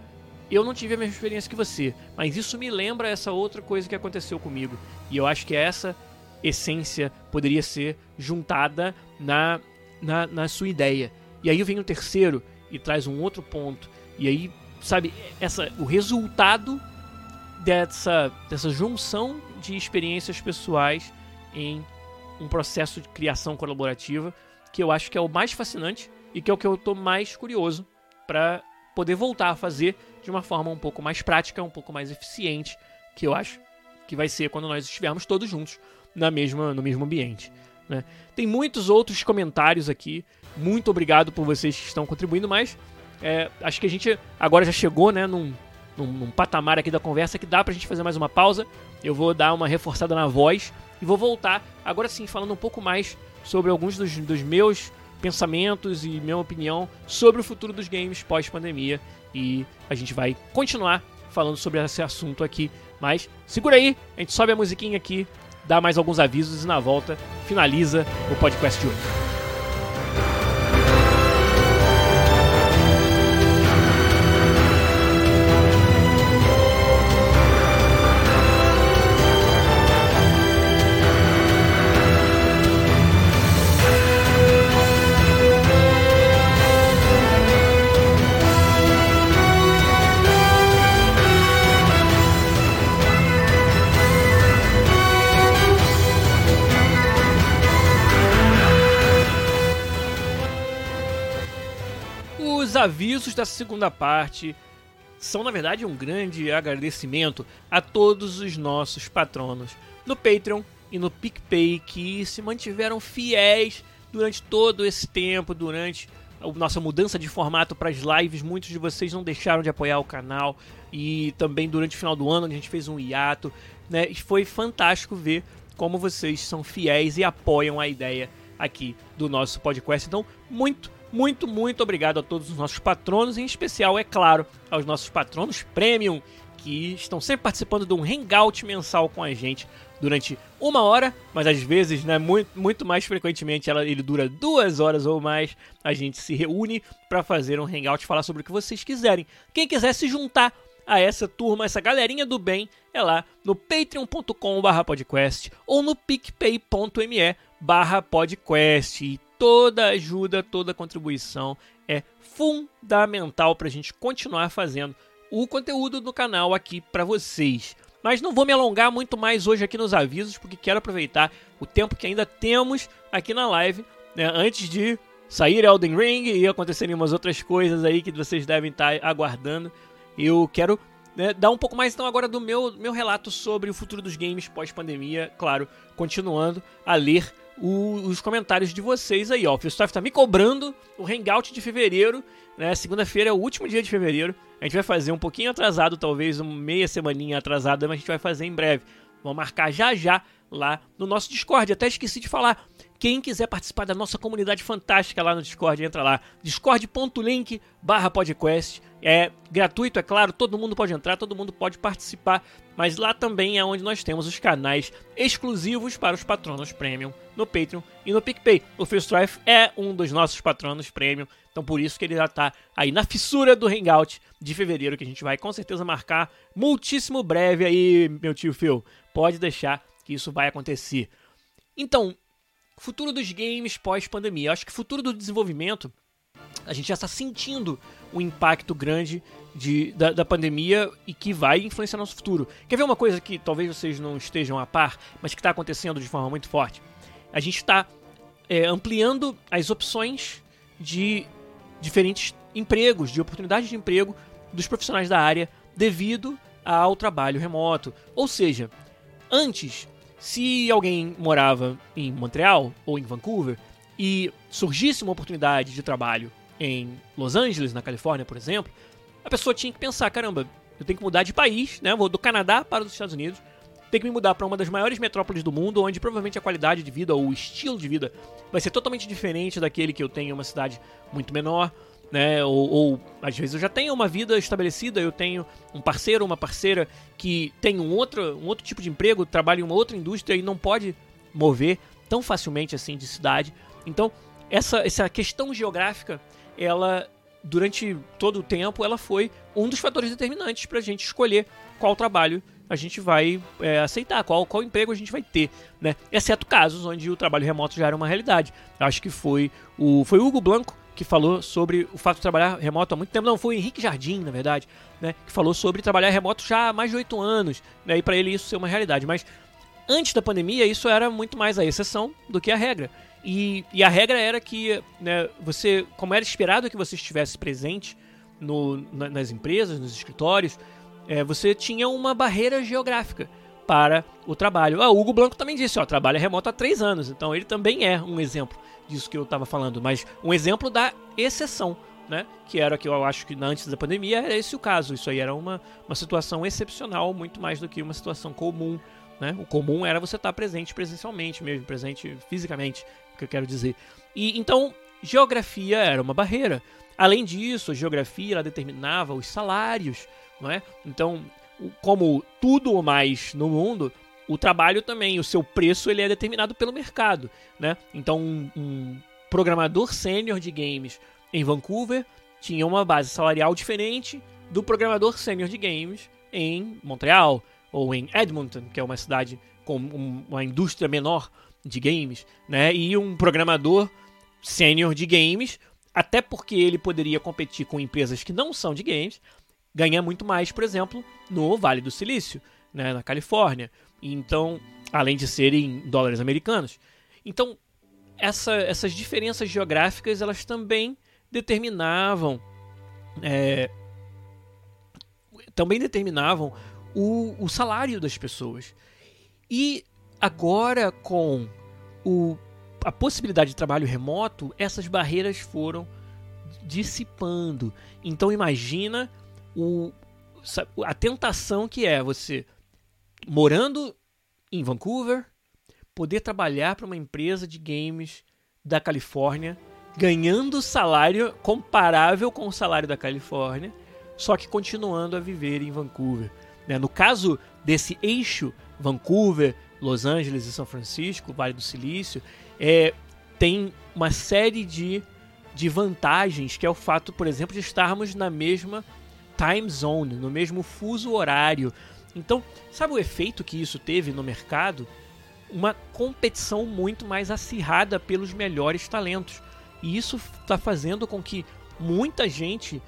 eu não tive a mesma experiência que você, mas isso me lembra essa outra coisa que aconteceu comigo. E eu acho que essa essência poderia ser juntada na, na, na sua ideia. E aí vem o terceiro e traz um outro ponto. E aí, sabe, essa, o resultado dessa, dessa junção de experiências pessoais em um processo de criação colaborativa que eu acho que é o mais fascinante e que é o que eu estou mais curioso para poder voltar a fazer de uma forma um pouco mais prática, um pouco mais eficiente, que eu acho que vai ser quando nós estivermos todos juntos na mesma, no mesmo ambiente. Né? Tem muitos outros comentários aqui. Muito obrigado por vocês que estão contribuindo, mas é, acho que a gente agora já chegou né, num, num, num, patamar aqui da conversa que dá pra gente fazer mais uma pausa. Eu vou dar uma reforçada na voz e vou voltar, agora sim, falando um pouco mais sobre alguns dos, dos meus pensamentos e minha opinião sobre o futuro dos games pós-pandemia e a gente vai continuar falando sobre esse assunto aqui. Mas segura aí, a gente sobe a musiquinha aqui, dá mais alguns avisos e na volta finaliza o podcast de hoje. Avisos da segunda parte são, na verdade, um grande agradecimento a todos os nossos patronos no Patreon e no PicPay que se mantiveram fiéis durante todo esse tempo, durante a nossa mudança de formato para as lives. Muitos de vocês não deixaram de apoiar o canal e também durante o final do ano a gente fez um hiato, né? E foi fantástico ver como vocês são fiéis e apoiam a ideia aqui do nosso podcast. Então, muito, muito, muito obrigado a todos os nossos patronos, em especial, é claro, aos nossos patronos premium que estão sempre participando de um hangout mensal com a gente durante uma hora, mas às vezes, né, muito, muito mais frequentemente, ela, ele dura duas horas ou mais. A gente se reúne para fazer um hangout, falar sobre o que vocês quiserem. Quem quiser se juntar a essa turma, essa galerinha do bem, é lá no patreon.com/podcast ou no picpay.me barra podcast. E toda ajuda, toda contribuição é fundamental para a gente continuar fazendo o conteúdo do canal aqui para vocês. Mas não vou me alongar muito mais hoje aqui nos avisos, porque quero aproveitar o tempo que ainda temos aqui na live, né, antes de sair Elden Ring e acontecerem umas outras coisas aí que vocês devem estar aguardando. Eu quero né, dar um pouco mais então agora do meu, meu relato sobre o futuro dos games pós-pandemia, claro, continuando a ler o, os comentários de vocês aí, ó. O Fistoff tá me cobrando o hangout de fevereiro, né? Segunda-feira é o último dia de fevereiro. A gente vai fazer um pouquinho atrasado, talvez uma meia semaninha atrasada, mas a gente vai fazer em breve. Vamos marcar já já lá no nosso Discord. Até esqueci de falar. Quem quiser participar da nossa comunidade fantástica lá no Discord, entra lá. discord.link barra podcast. É gratuito, é claro, todo mundo pode entrar, todo mundo pode participar. Mas lá também é onde nós temos os canais exclusivos para os patronos premium no Patreon e no PicPay. O Phil Strife é um dos nossos patronos premium, então por isso que ele já está aí na fissura do Hangout de fevereiro, que a gente vai com certeza marcar muitíssimo breve aí, meu tio Phil. Pode deixar que isso vai acontecer. Então, futuro dos games pós-pandemia. Acho que futuro do desenvolvimento, a gente já está sentindo o impacto grande de, da, da, pandemia e que vai influenciar nosso futuro. Quer ver uma coisa que talvez vocês não estejam a par, mas que está acontecendo de forma muito forte? A gente está é, ampliando as opções de diferentes empregos, de oportunidades de emprego dos profissionais da área devido ao trabalho remoto. Ou seja, antes, se alguém morava em Montreal ou em Vancouver e surgisse uma oportunidade de trabalho em Los Angeles, na Califórnia, por exemplo, a pessoa tinha que pensar, caramba, eu tenho que mudar de país, né? Vou do Canadá para os Estados Unidos, tenho que me mudar para uma das maiores metrópoles do mundo, onde provavelmente a qualidade de vida ou o estilo de vida vai ser totalmente diferente daquele que eu tenho em uma cidade muito menor, né? Ou, ou, às vezes eu já tenho uma vida estabelecida, eu tenho um parceiro, uma parceira que tem um outro, um outro tipo de emprego, trabalha em uma outra indústria e não pode mover tão facilmente assim de cidade. Então, essa, essa questão geográfica, ela durante todo o tempo, ela foi um dos fatores determinantes para a gente escolher qual trabalho a gente vai é, aceitar, qual, qual emprego a gente vai ter, né? Exceto casos onde o trabalho remoto já era uma realidade. Acho que foi o, foi o Hugo Blanco que falou sobre o fato de trabalhar remoto há muito tempo. Não, foi o Henrique Jardim, na verdade, né? Que falou sobre trabalhar remoto já há mais de oito anos, né? E para ele isso ser uma realidade. Mas antes da pandemia, isso era muito mais a exceção do que a regra. E, e a regra era que né, você, como era esperado que você estivesse presente no, na, nas empresas, nos escritórios, é, você tinha uma barreira geográfica para o trabalho. Ah, o Hugo Blanco também disse, ó, trabalha remoto há três anos, então ele também é um exemplo disso que eu estava falando, mas um exemplo da exceção, né? Que era que eu acho que antes da pandemia era esse o caso. Isso aí era uma, uma situação excepcional, muito mais do que uma situação comum. Né? O comum era você estar presente presencialmente mesmo, presente fisicamente que eu quero dizer. E então, geografia era uma barreira. Além disso, a geografia determinava os salários, não é? Então, como tudo mais no mundo, o trabalho também, o seu preço ele é determinado pelo mercado, né? Então, um, um programador sênior de games em Vancouver tinha uma base salarial diferente do programador sênior de games em Montreal ou em Edmonton, que é uma cidade com uma indústria menor de games, né? E um programador sênior de games, até porque ele poderia competir com empresas que não são de games, ganhar muito mais, por exemplo, no Vale do Silício, né, na Califórnia. Então, além de serem dólares americanos. Então, essa, essas diferenças geográficas, elas também determinavam é, também determinavam o, o salário das pessoas. E agora com o, a possibilidade de trabalho remoto, essas barreiras foram dissipando. Então imagina o, a tentação que é você morando em Vancouver, poder trabalhar para uma empresa de games da Califórnia, ganhando salário comparável com o salário da Califórnia, só que continuando a viver em Vancouver. Né? No caso desse eixo, Vancouver, Los Angeles e São Francisco, Vale do Silício, é, tem uma série de, de vantagens, que é o fato, por exemplo, de estarmos na mesma time zone, no mesmo fuso horário. Então, sabe o efeito que isso teve no mercado? Uma competição muito mais acirrada pelos melhores talentos. E isso está fazendo com que muita gente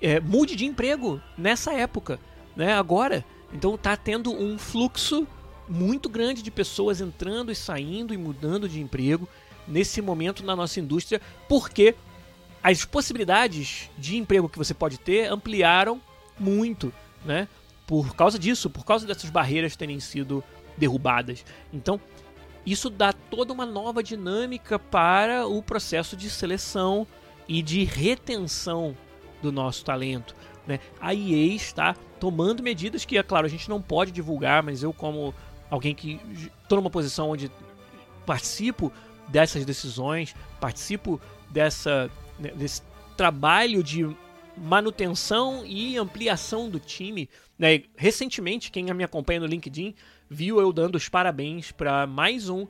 é, mude de emprego nessa época, né? Agora. Então está tendo um fluxo muito grande de pessoas entrando e saindo e mudando de emprego nesse momento na nossa indústria, porque as possibilidades de emprego que você pode ter ampliaram muito, né? Por causa disso, por causa dessas barreiras terem sido derrubadas. Então, isso dá toda uma nova dinâmica para o processo de seleção e de retenção do nosso talento. Né? A EA está tomando medidas que, é claro, a gente não pode divulgar, mas eu, como alguém que estou numa posição onde participo dessas decisões, participo dessa, né, desse trabalho de manutenção e ampliação do time. Né? Recentemente, quem me acompanha no LinkedIn viu eu dando os parabéns para mais um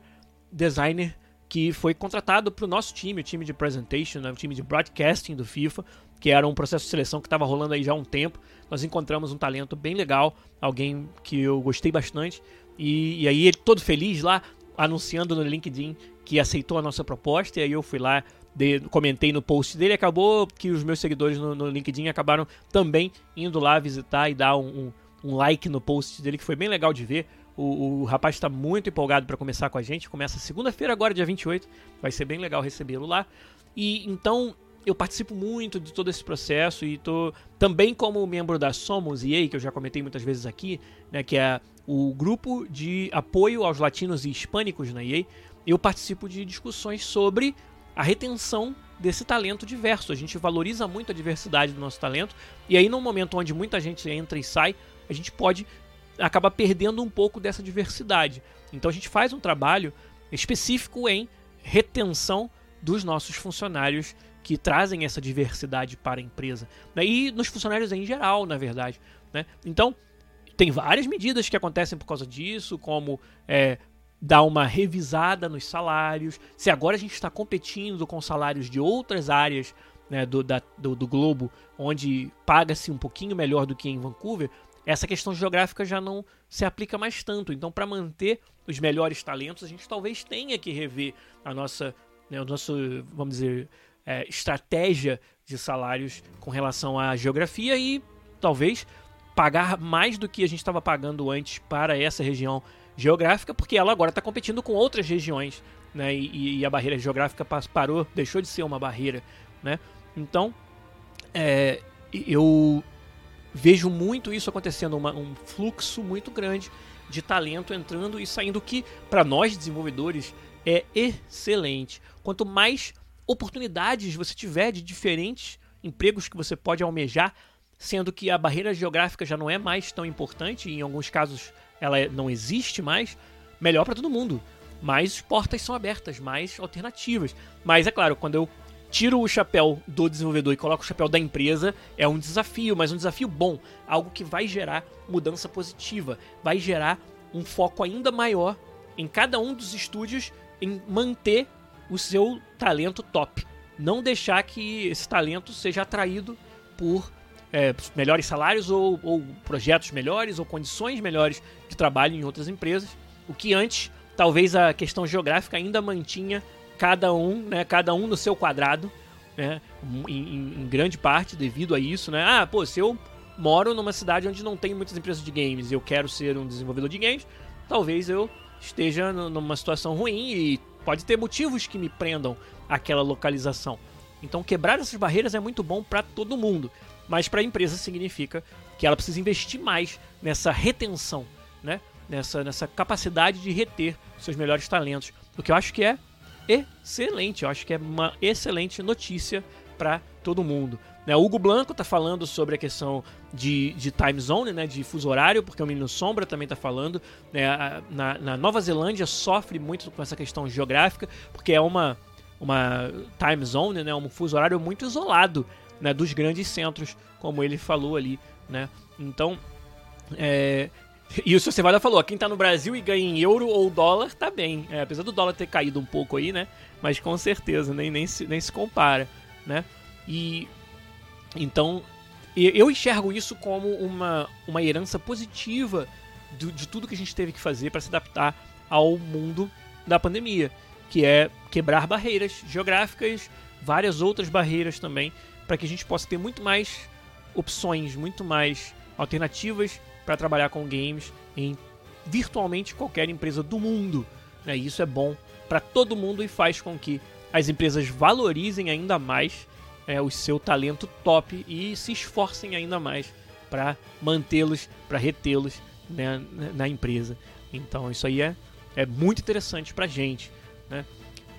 designer que foi contratado para o nosso time, o time de presentation, né? o time de broadcasting do FIFA, que era um processo de seleção que estava rolando aí já há um tempo. Nós encontramos um talento bem legal, alguém que eu gostei bastante, e, e aí ele todo feliz lá, anunciando no LinkedIn que aceitou a nossa proposta, e aí eu fui lá, de, comentei no post dele, acabou que os meus seguidores no, no, LinkedIn acabaram também indo lá visitar e dar um, um, um like no post dele, que foi bem legal de ver. O, o rapaz está muito empolgado para começar com a gente. Começa segunda-feira, agora, dia 28. Vai ser bem legal recebê-lo lá. E então eu participo muito de todo esse processo e tô também como membro da Somos EA, que eu já comentei muitas vezes aqui, né, que é o grupo de apoio aos latinos e hispânicos na EA. Eu participo de discussões sobre a retenção desse talento diverso. A gente valoriza muito a diversidade do nosso talento e aí num momento onde muita gente entra e sai, a gente pode acaba perdendo um pouco dessa diversidade. Então a gente faz um trabalho específico em retenção dos nossos funcionários que trazem essa diversidade para a empresa. Né? E nos funcionários em geral, na verdade. Né? Então, tem várias medidas que acontecem por causa disso, como é, dar uma revisada nos salários. Se agora a gente está competindo com salários de outras áreas né, do, da, do, do globo, onde paga-se um pouquinho melhor do que em Vancouver, essa questão geográfica já não se aplica mais tanto. Então, para manter os melhores talentos, a gente talvez tenha que rever a nossa, né, o nosso, vamos dizer, é, estratégia de salários com relação à geografia e talvez pagar mais do que a gente estava pagando antes para essa região geográfica, porque ela agora está competindo com outras regiões, né? E, e, a barreira geográfica parou, deixou de ser uma barreira, né? Então, é, eu vejo muito isso acontecendo, uma, um fluxo muito grande de talento entrando e saindo, que para nós desenvolvedores é excelente. Quanto mais oportunidades você tiver de diferentes empregos que você pode almejar, sendo que a barreira geográfica já não é mais tão importante, e em alguns casos ela é, não existe mais, melhor para todo mundo. Mais portas são abertas, mais alternativas. Mas é claro, quando eu tiro o chapéu do desenvolvedor e coloco o chapéu da empresa, é um desafio, mas um desafio bom, algo que vai gerar mudança positiva, vai gerar um foco ainda maior em cada um dos estúdios em manter o seu talento top. Não deixar que esse talento seja atraído por é, melhores salários ou, ou, projetos melhores ou condições melhores de trabalho em outras empresas. O que antes, talvez a questão geográfica ainda mantinha cada um, né, cada um no seu quadrado, né, em, em, grande parte devido a isso, né? Ah, pô, se eu moro numa cidade onde não tem muitas empresas de games e eu quero ser um desenvolvedor de games, talvez eu esteja numa situação ruim e pode ter motivos que me prendam àquela localização. Então quebrar essas barreiras é muito bom para todo mundo, mas para a empresa significa que ela precisa investir mais nessa retenção, né? nessa, nessa capacidade de reter seus melhores talentos. O que eu acho que é excelente, eu acho que é uma excelente notícia para todo mundo. Né, o Hugo Blanco está falando sobre a questão de, de time zone, né, de fuso horário, porque o Menino Sombra também está falando. Né, na, na, Nova Zelândia sofre muito com essa questão geográfica, porque é uma, uma time zone, né, um fuso horário muito isolado né, dos grandes centros, como ele falou ali. Né? Então, é, e o Cevalha falou, quem tá no Brasil e ganha em euro ou dólar, tá bem. É, apesar do dólar ter caído um pouco aí, né? Mas com certeza, nem, nem, se, nem se compara, né? E então, eu enxergo isso como uma, uma herança positiva de, de tudo que a gente teve que fazer para se adaptar ao mundo da pandemia, que é quebrar barreiras geográficas, várias outras barreiras também, para que a gente possa ter muito mais opções, muito mais alternativas para trabalhar com games em virtualmente qualquer empresa do mundo. Né? E isso é bom para todo mundo e faz com que as empresas valorizem ainda mais é, o seu talento top e se esforcem ainda mais para mantê-los, para retê-los né, na empresa. Então isso aí é, é muito interessante para gente. Né?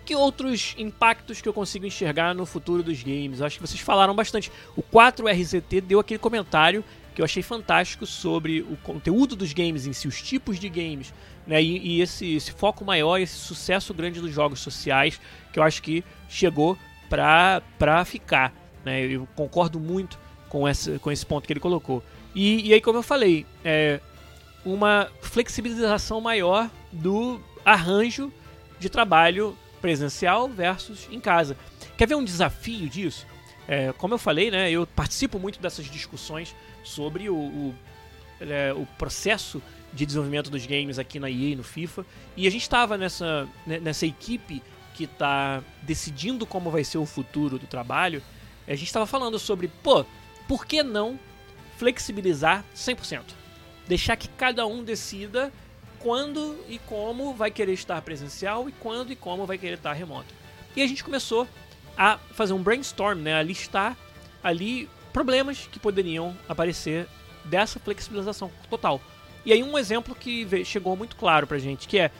Que outros impactos que eu consigo enxergar no futuro dos games? Acho que vocês falaram bastante. O 4RZT deu aquele comentário que eu achei fantástico sobre o conteúdo dos games em si, os tipos de games, né? E, e esse, esse, foco maior, esse sucesso grande dos jogos sociais, que eu acho que chegou pra, pra ficar. Né? Eu concordo muito com, essa, com esse ponto que ele colocou. E, e aí, como eu falei, é uma flexibilização maior do arranjo de trabalho presencial versus em casa. Quer ver um desafio disso? É, como eu falei, né, eu participo muito dessas discussões sobre o, o, é, o processo de desenvolvimento dos games aqui na EA, no FIFA, e a gente estava nessa, né, nessa equipe que está decidindo como vai ser o futuro do trabalho, a gente estava falando sobre, pô, por que não flexibilizar 100%? Deixar que cada um decida quando e como vai querer estar presencial e quando e como vai querer estar remoto. E a gente começou a fazer um brainstorm, né, a listar ali problemas que poderiam aparecer dessa flexibilização total. E aí um exemplo que chegou muito claro pra gente, que é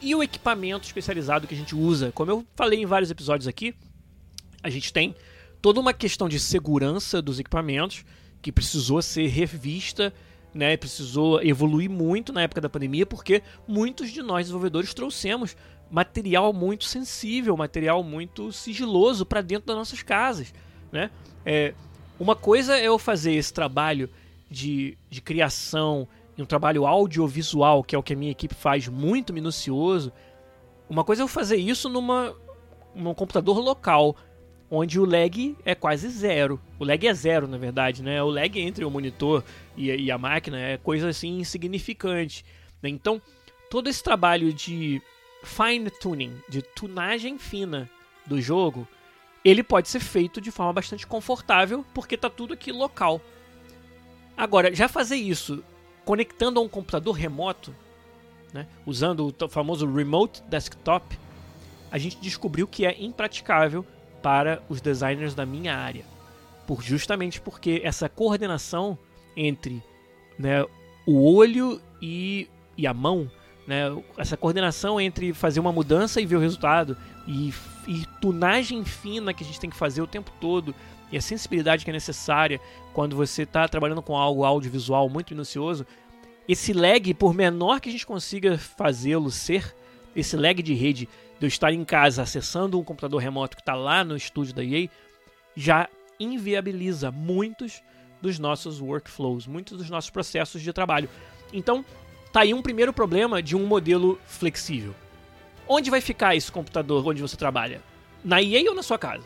e o equipamento especializado que a gente usa? Como eu falei em vários episódios aqui, a gente tem toda uma questão de segurança dos equipamentos que precisou ser revista, né? Precisou evoluir muito na época da pandemia, porque muitos de nós desenvolvedores trouxemos material muito sensível, material muito sigiloso para dentro das nossas casas, né? É, uma coisa é eu fazer esse trabalho de, de criação um trabalho audiovisual, que é o que a minha equipe faz, muito minucioso, uma coisa é eu fazer isso numa num computador local, onde o lag é quase zero. O lag é zero, na verdade, né? O lag entre o monitor e, e a máquina é coisa assim insignificante. Né? Então, todo esse trabalho de fine tuning, de tunagem fina do jogo, ele pode ser feito de forma bastante confortável, porque tá tudo aqui local. Agora, já fazer isso conectando a um computador remoto, né, usando o famoso remote desktop, a gente descobriu que é impraticável para os designers da minha área. Por, justamente porque essa coordenação entre né, o olho e, e a mão, né, essa coordenação entre fazer uma mudança e ver o resultado, e, e tunagem fina que a gente tem que fazer o tempo todo, e a sensibilidade que é necessária quando você está trabalhando com algo audiovisual muito minucioso, esse lag, por menor que a gente consiga fazê-lo ser, esse lag de rede de eu estar em casa acessando um computador remoto que está lá no estúdio da EA, já inviabiliza muitos dos nossos workflows, muitos dos nossos processos de trabalho. Então, tá aí um primeiro problema de um modelo flexível. Onde vai ficar esse computador onde você trabalha? Na EA ou na sua casa?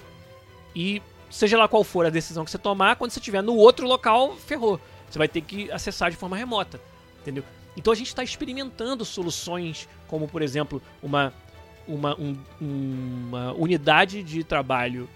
E seja lá qual for a decisão que você tomar, quando você estiver no outro local, ferrou. Você vai ter que acessar de forma remota, entendeu? Então a gente está experimentando soluções como, por exemplo, uma, uma, um, uma unidade de trabalho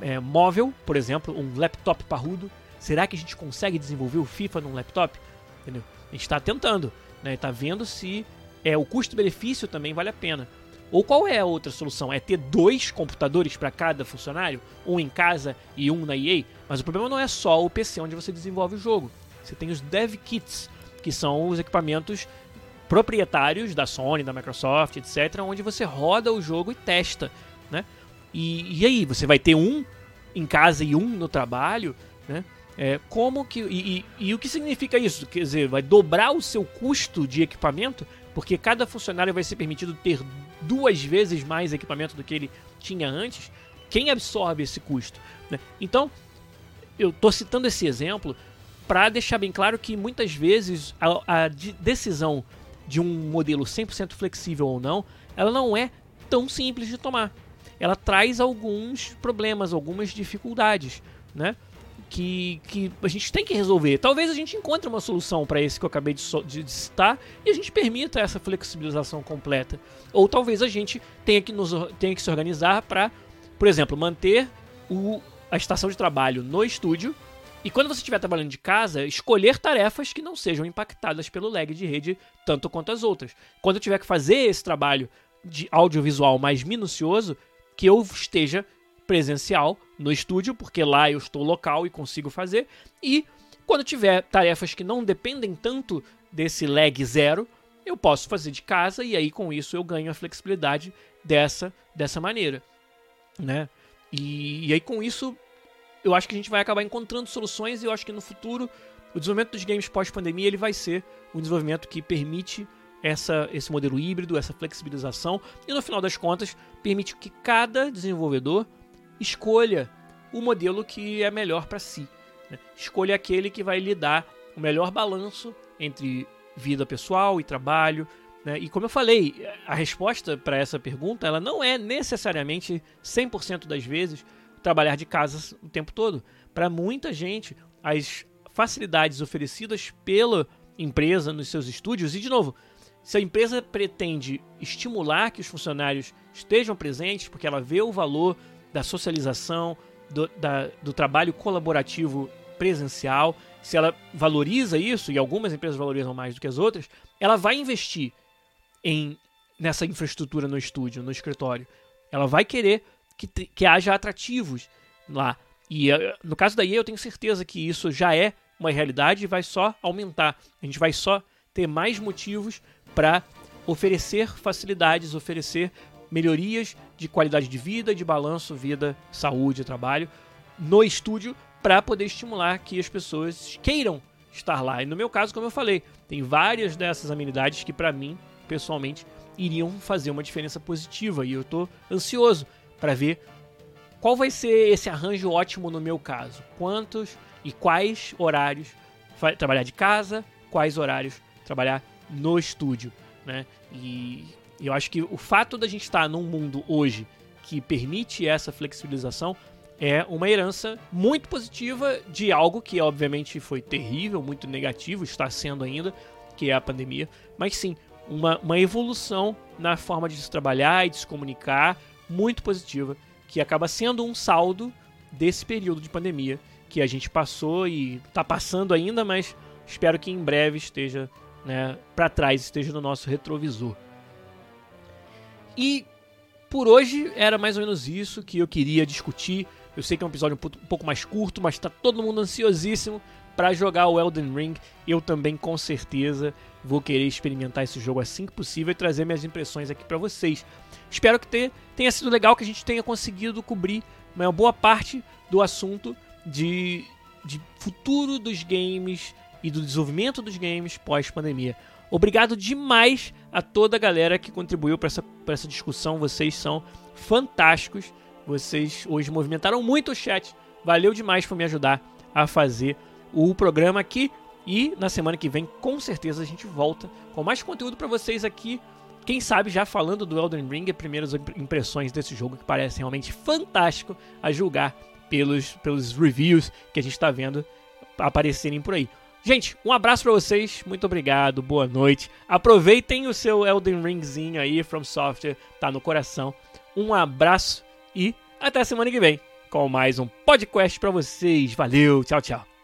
é, móvel, por exemplo, um laptop parrudo. Será que a gente consegue desenvolver o FIFA num laptop? Entendeu? A gente está tentando, né? Está vendo se é o custo-benefício também vale a pena. Ou qual é a outra solução? É ter dois computadores para cada funcionário? Um em casa e um na EA? Mas o problema não é só o PC onde você desenvolve o jogo. Você tem os dev kits, que são os equipamentos proprietários da Sony, da Microsoft, etc., onde você roda o jogo e testa, né? E, e aí, você vai ter um em casa e um no trabalho, né? É, como que e, e, e, o que significa isso? Quer dizer, vai dobrar o seu custo de equipamento, porque cada funcionário vai ser permitido ter duas vezes mais equipamento do que ele tinha antes. Quem absorve esse custo? Né? Então, eu estou citando esse exemplo para deixar bem claro que muitas vezes a, a decisão de um modelo 100% flexível ou não, ela não é tão simples de tomar. Ela traz alguns problemas, algumas dificuldades, né? Que, que a gente tem que resolver. Talvez a gente encontre uma solução para esse que eu acabei de, so de, citar e a gente permita essa flexibilização completa. Ou talvez a gente tenha que, nos, tenha que se organizar para, por exemplo, manter o, a estação de trabalho no estúdio e quando você estiver trabalhando de casa, escolher tarefas que não sejam impactadas pelo lag de rede tanto quanto as outras. Quando eu tiver que fazer esse trabalho de audiovisual mais minucioso, que eu esteja presencial no estúdio, porque lá eu estou local e consigo fazer. E quando tiver tarefas que não dependem tanto desse lag zero, eu posso fazer de casa e aí com isso eu ganho a flexibilidade dessa dessa maneira, né? E, e aí com isso eu acho que a gente vai acabar encontrando soluções e eu acho que no futuro o desenvolvimento dos games pós-pandemia ele vai ser um desenvolvimento que permite essa, esse modelo híbrido, essa flexibilização e no final das contas permite que cada desenvolvedor escolha o modelo que é melhor para si. Né? Escolha aquele que vai lhe dar o melhor balanço entre vida pessoal e trabalho. Né? E como eu falei, a resposta para essa pergunta ela não é necessariamente 100% das vezes trabalhar de casa o tempo todo. Para muita gente, as facilidades oferecidas pela empresa nos seus estúdios, e de novo, se a empresa pretende estimular que os funcionários estejam presentes, porque ela vê o valor da socialização, do, da, do trabalho colaborativo presencial, se ela valoriza isso, e algumas empresas valorizam mais do que as outras, ela vai investir em nessa infraestrutura no estúdio, no escritório. Ela vai querer que, que haja atrativos lá. E eh, no caso da EA, eu tenho certeza que isso já é uma realidade e vai só aumentar. A gente vai só ter mais motivos para oferecer facilidades, oferecer melhorias de qualidade de vida, de balanço, vida, saúde, trabalho no estúdio para poder estimular que as pessoas queiram estar lá. E no meu caso, como eu falei, tem várias dessas amenidades que para mim, pessoalmente, iriam fazer uma diferença positiva e eu estou ansioso para ver qual vai ser esse arranjo ótimo no meu caso. Quantos e quais horários trabalhar de casa, quais horários trabalhar no estúdio, né? E eu acho que o fato da gente estar num mundo hoje que permite essa flexibilização é uma herança muito positiva de algo que obviamente foi terrível, muito negativo, está sendo ainda, que é a pandemia, mas sim, uma, uma evolução na forma de se trabalhar e de se comunicar, muito positiva, que acaba sendo um saldo desse período de pandemia que a gente passou e está passando ainda, mas espero que em breve esteja né, para trás, esteja no nosso retrovisor. E por hoje era mais ou menos isso que eu queria discutir. Eu sei que é um episódio um pouco mais curto, mas está todo mundo ansiosíssimo para jogar o Elden Ring. Eu também, com certeza, vou querer experimentar esse jogo assim que possível e trazer minhas impressões aqui para vocês. Espero que tenha sido legal, que a gente tenha conseguido cobrir uma boa parte do assunto de, de futuro dos games e do desenvolvimento dos games pós-pandemia. Obrigado demais a toda a galera que contribuiu para essa, essa discussão. Vocês são fantásticos. Vocês hoje movimentaram muito o chat. Valeu demais por me ajudar a fazer o programa aqui. E na semana que vem, com certeza, a gente volta com mais conteúdo para vocês aqui. Quem sabe já falando do Elden Ring, primeiras impressões desse jogo que parece realmente fantástico a julgar pelos, pelos reviews que a gente está vendo aparecerem por aí. Gente, um abraço para vocês, muito obrigado, boa noite. Aproveitem o seu Elden Ringzinho aí, From Software, tá no coração. Um abraço e até semana que vem com mais um podcast para vocês. Valeu, tchau, tchau.